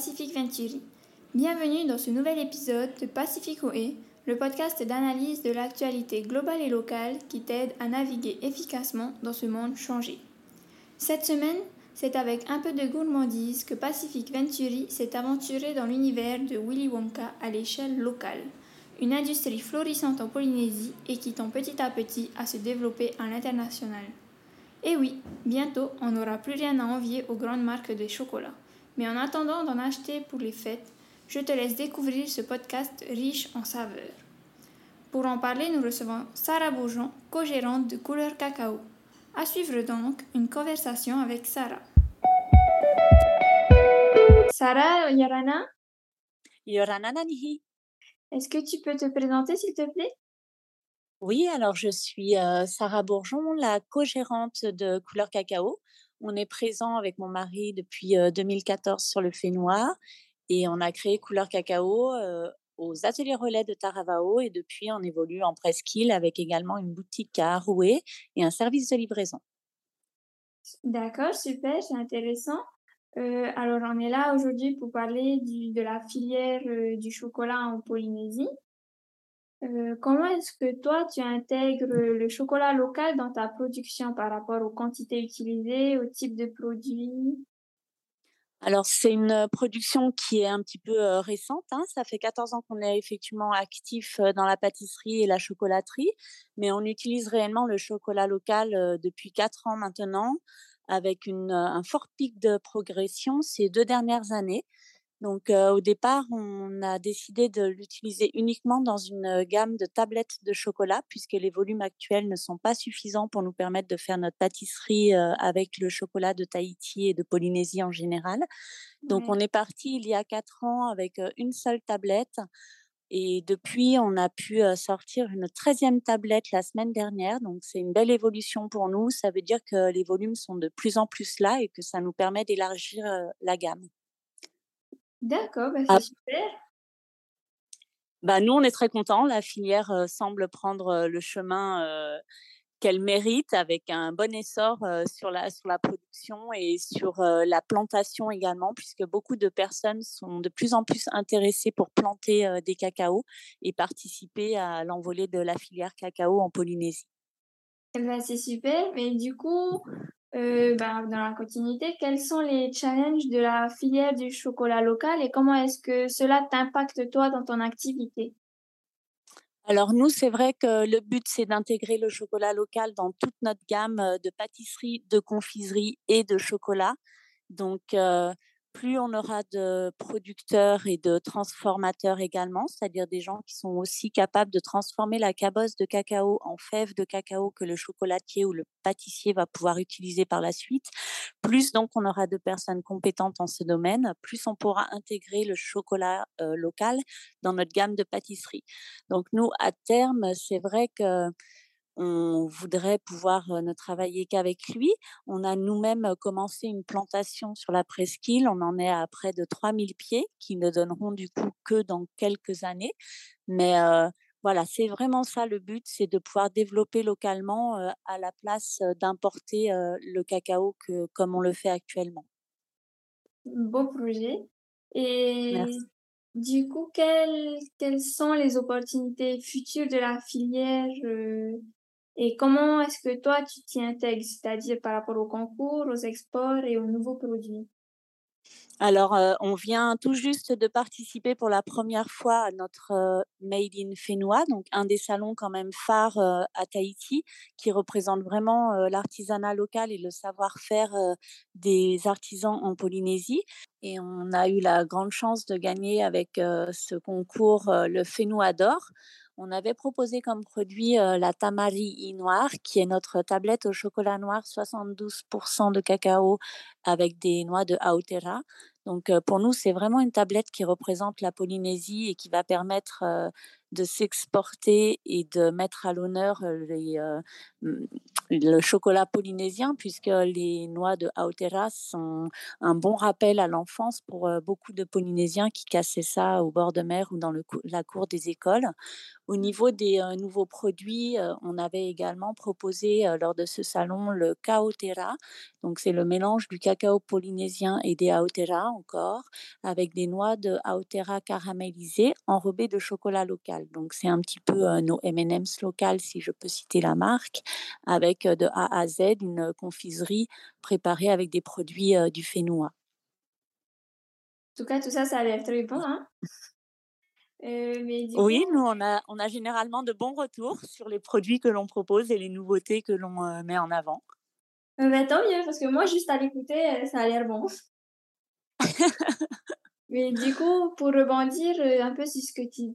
Pacific Venturi. Bienvenue dans ce nouvel épisode de Pacific OE, le podcast d'analyse de l'actualité globale et locale qui t'aide à naviguer efficacement dans ce monde changé. Cette semaine, c'est avec un peu de gourmandise que Pacific Venturi s'est aventuré dans l'univers de Willy Wonka à l'échelle locale, une industrie florissante en Polynésie et qui tend petit à petit à se développer à l'international. Et oui, bientôt on n'aura plus rien à envier aux grandes marques de chocolat. Mais en attendant d'en acheter pour les fêtes, je te laisse découvrir ce podcast riche en saveurs. Pour en parler, nous recevons Sarah Bourgeon, co-gérante de Couleur Cacao. À suivre donc une conversation avec Sarah. Sarah Yorana? Yorana Nanihi. Est-ce que tu peux te présenter s'il te plaît? Oui, alors je suis Sarah Bourgeon, la co-gérante de Couleur Cacao. On est présent avec mon mari depuis 2014 sur le fait noir et on a créé Couleur Cacao aux ateliers relais de Taravao et depuis on évolue en presqu'île avec également une boutique à Aroué et un service de livraison. D'accord, super, c'est intéressant. alors on est là aujourd'hui pour parler de la filière du chocolat en Polynésie. Comment est-ce que toi tu intègres le chocolat local dans ta production par rapport aux quantités utilisées, au type de produits alors, c'est une production qui est un petit peu récente. Hein. Ça fait 14 ans qu'on est effectivement actif dans la pâtisserie et la chocolaterie, mais on utilise réellement le chocolat local depuis 4 ans maintenant, avec un fort pic de progression ces deux dernières années. Donc au départ, on a décidé de l'utiliser uniquement dans une gamme de tablettes de chocolat puisque les volumes actuels ne sont pas suffisants pour nous permettre de faire notre pâtisserie avec le chocolat de Tahiti et de Polynésie en général. Donc on est parti il y a quatre ans avec une seule tablette et depuis, on a pu sortir une 13e tablette la semaine dernière. Donc, c'est une belle évolution pour nous. Ça veut dire que les volumes sont de plus en plus là et que ça nous permet d'élargir la gamme. D'accord, bah, c'est super. Bah, nous, on est très contents. La filière semble prendre le chemin qu'elle mérite avec un bon essor sur, la, sur la production et sur la plantation également, puisque beaucoup de personnes sont de plus en plus intéressées pour planter des cacaos et participer à l'envolée de la filière cacao en Polynésie. Eh ben, c'est super, mais du coup, euh, ben, dans la continuité, quels sont les challenges de la filière du chocolat local et comment est-ce que cela t'impacte toi dans ton activité? Alors nous, c'est vrai que le but, c'est d'intégrer le chocolat local dans toute notre gamme de pâtisserie, de confiserie et de chocolat. Donc, euh, plus on aura de producteurs et de transformateurs également, c'est-à-dire des gens qui sont aussi capables de transformer la cabosse de cacao en fève de cacao que le chocolatier ou le pâtissier va pouvoir utiliser par la suite, plus donc on aura de personnes compétentes en ce domaine, plus on pourra intégrer le chocolat local dans notre gamme de pâtisserie. Donc nous, à terme, c'est vrai que on voudrait pouvoir ne travailler qu'avec lui. On a nous-mêmes commencé une plantation sur la presqu'île. On en est à près de 3000 pieds qui ne donneront du coup que dans quelques années. Mais voilà, c'est vraiment ça le but, c'est de pouvoir développer localement à la place d'importer le cacao que, comme on le fait actuellement. Beau projet. Et du coup, quelles, quelles sont les opportunités futures de la filière et comment est-ce que toi, tu t'y intègres, c'est-à-dire par rapport aux concours, aux exports et aux nouveaux produits? Alors, on vient tout juste de participer pour la première fois à notre Made in Fénois, donc un des salons quand même phares à Tahiti, qui représente vraiment l'artisanat local et le savoir-faire des artisans en Polynésie. Et on a eu la grande chance de gagner avec ce concours le Fénois d'or. On avait proposé comme produit la Tamari noire, qui est notre tablette au chocolat noir, 72% de cacao avec des noix de Aotera. Donc pour nous, c'est vraiment une tablette qui représente la Polynésie et qui va permettre de s'exporter et de mettre à l'honneur le chocolat polynésien, puisque les noix de Aotera sont un bon rappel à l'enfance pour beaucoup de Polynésiens qui cassaient ça au bord de mer ou dans la cour des écoles. Au niveau des nouveaux produits, on avait également proposé lors de ce salon le Kaotera. Donc c'est le mélange du cacao polynésien et des Aotera encore, avec des noix de Aotera caramélisées enrobées de chocolat local. Donc c'est un petit peu nos M&M's locales, si je peux citer la marque, avec de A à Z une confiserie préparée avec des produits du Fénois. En tout cas, tout ça, ça a l'air très bon. Hein euh, oui, nous, on a, on a généralement de bons retours sur les produits que l'on propose et les nouveautés que l'on euh, met en avant. Euh, bah, tant mieux, parce que moi, juste à l'écouter, ça a l'air bon. Mais du coup, pour rebondir un peu sur ce que tu,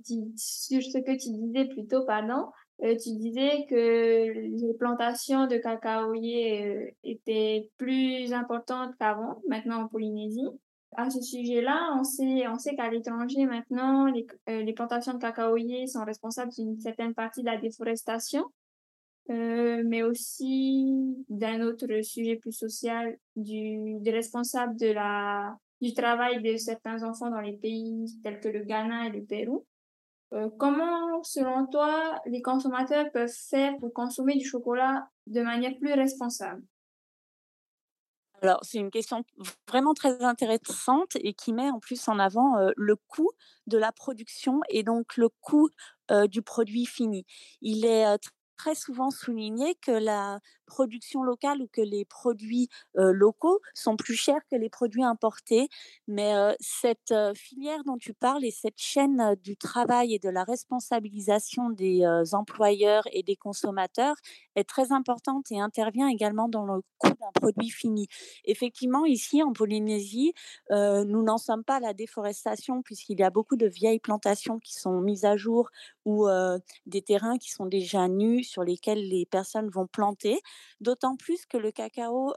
disais plus tôt, pardon, tu disais que les plantations de cacaoyer étaient plus importantes qu'avant, maintenant en Polynésie. À ce sujet-là, on sait, on sait qu'à l'étranger, maintenant, les, euh, les, plantations de cacaoyers sont responsables d'une certaine partie de la déforestation, euh, mais aussi d'un autre sujet plus social, du, des responsables de la, du travail de certains enfants dans les pays tels que le Ghana et le Pérou. Euh, comment, selon toi, les consommateurs peuvent faire pour consommer du chocolat de manière plus responsable? Alors, c'est une question vraiment très intéressante et qui met en plus en avant le coût de la production et donc le coût du produit fini. Il est très souvent souligné que la production locale ou que les produits locaux sont plus chers que les produits importés. Mais cette filière dont tu parles et cette chaîne du travail et de la responsabilisation des employeurs et des consommateurs est très importante et intervient également dans le coût d'un produit fini. Effectivement, ici en Polynésie, nous n'en sommes pas à la déforestation puisqu'il y a beaucoup de vieilles plantations qui sont mises à jour ou des terrains qui sont déjà nus sur lesquels les personnes vont planter. D'autant plus que le cacao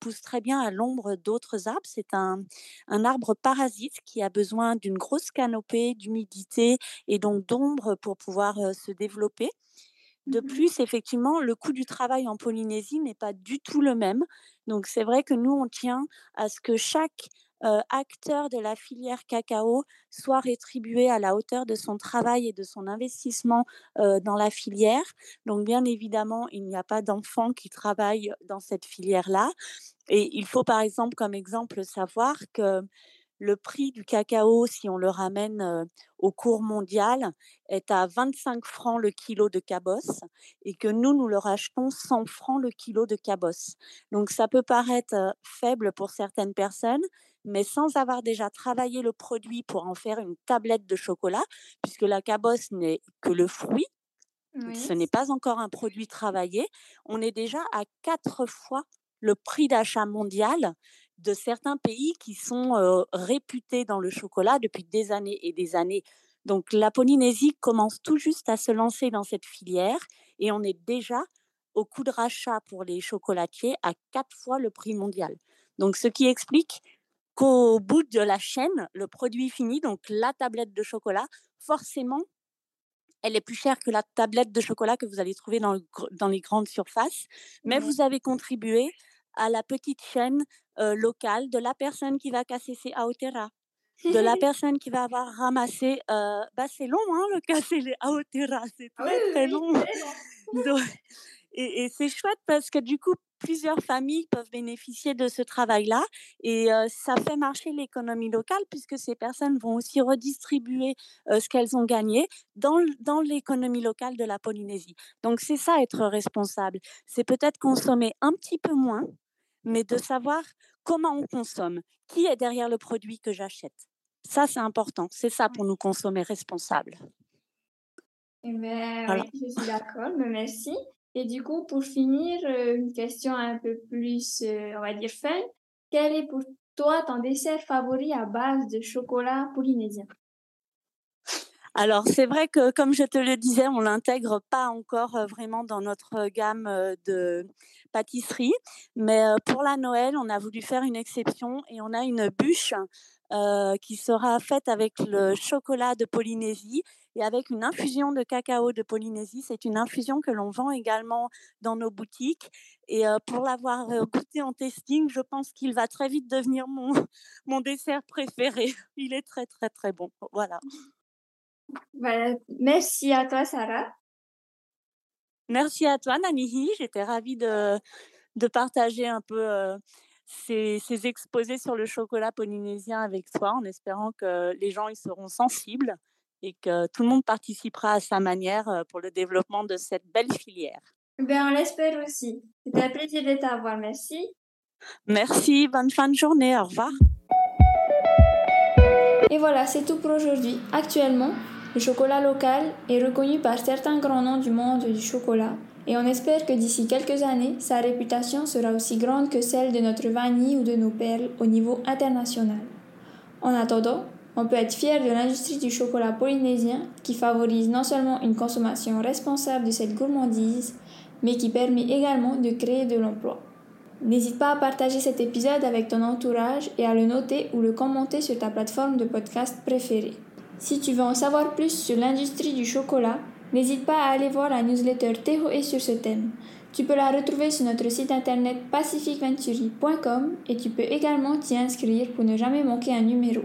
pousse très bien à l'ombre d'autres arbres. C'est un, un arbre parasite qui a besoin d'une grosse canopée, d'humidité et donc d'ombre pour pouvoir se développer. De mmh plus, effectivement, le coût du travail en Polynésie n'est pas du tout le même. Donc, c'est vrai que nous, on tient à ce que chaque acteur de la filière cacao soit rétribué à la hauteur de son travail et de son investissement euh, dans la filière. Donc bien évidemment, il n'y a pas d'enfants qui travaillent dans cette filière-là. Et il faut par exemple comme exemple savoir que le prix du cacao, si on le ramène au cours mondial, est à 25 francs le kilo de cabosse et que nous, nous le rachetons 100 francs le kilo de cabosse. Donc ça peut paraître faible pour certaines personnes, mais sans avoir déjà travaillé le produit pour en faire une tablette de chocolat, puisque la cabosse n'est que le fruit, ce n'est pas encore un produit travaillé, on est déjà à quatre fois le prix d'achat mondial de certains pays qui sont réputés dans le chocolat depuis des années et des années. Donc la Polynésie commence tout juste à se lancer dans cette filière et on est déjà au coût de rachat pour les chocolatiers à quatre fois le prix mondial. Donc ce qui explique qu'au bout de la chaîne, le produit fini, donc la tablette de chocolat, forcément, elle est plus chère que la tablette de chocolat que vous allez trouver dans, dans les grandes surfaces, mais vous avez contribué à la petite chaîne locale de la personne qui va casser ses aotera, de la personne qui va avoir ramassé. bah c'est long, hein, le casser les aotera, c'est ah très très long. et, et c'est chouette parce que du coup, plusieurs familles peuvent bénéficier de ce travail-là et ça fait marcher l'économie locale puisque ces personnes vont aussi redistribuer ce qu'elles ont gagné dans, dans l'économie locale de la Polynésie. Donc c'est ça être responsable. C'est peut-être consommer un petit peu moins, mais de savoir comment on consomme, qui est derrière le produit que j'achète. Ça, c'est important. C'est ça pour nous consommer responsables. Eh bien, oui, je suis d'accord, mais merci. Et du coup, pour finir, euh, une question un peu plus, euh, on va dire, fun. Quel est pour toi ton dessert favori à base de chocolat polynésien? Alors c'est vrai que comme je te le disais, on l'intègre pas encore vraiment dans notre gamme de pâtisserie, mais pour la Noël, on a voulu faire une exception et on a une bûche qui sera faite avec le chocolat de Polynésie et avec une infusion de cacao de Polynésie. C'est une infusion que l'on vend également dans nos boutiques. Et pour l'avoir goûté en testing, je pense qu'il va très vite devenir mon, mon dessert préféré. Il est très, très, très bon. Voilà. Voilà. Merci à toi, Sarah. Merci à toi, Nanihi. J'étais ravie de, de partager un peu euh, ces, ces, exposés sur le chocolat polynésien avec toi, en espérant que les gens y seront sensibles et que tout le monde participera à sa manière euh, pour le développement de cette belle filière. Ben, on l'espère aussi. C'était un plaisir de t'avoir. Merci. Merci. Bonne fin de journée. Au revoir. Et voilà, c'est tout pour aujourd'hui. Actuellement, le chocolat local est reconnu par certains grands noms du monde du chocolat et on espère que d'ici quelques années, sa réputation sera aussi grande que celle de notre vanille ou de nos perles au niveau international. En attendant, on peut être fier de l'industrie du chocolat polynésien qui favorise non seulement une consommation responsable de cette gourmandise, mais qui permet également de créer de l'emploi. N'hésite pas à partager cet épisode avec ton entourage et à le noter ou le commenter sur ta plateforme de podcast préférée. Si tu veux en savoir plus sur l'industrie du chocolat, n'hésite pas à aller voir la newsletter Tehoe sur ce thème. Tu peux la retrouver sur notre site internet pacificventuri.com et tu peux également t'y inscrire pour ne jamais manquer un numéro.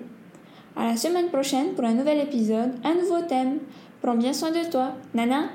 À la semaine prochaine pour un nouvel épisode, un nouveau thème. Prends bien soin de toi. Nana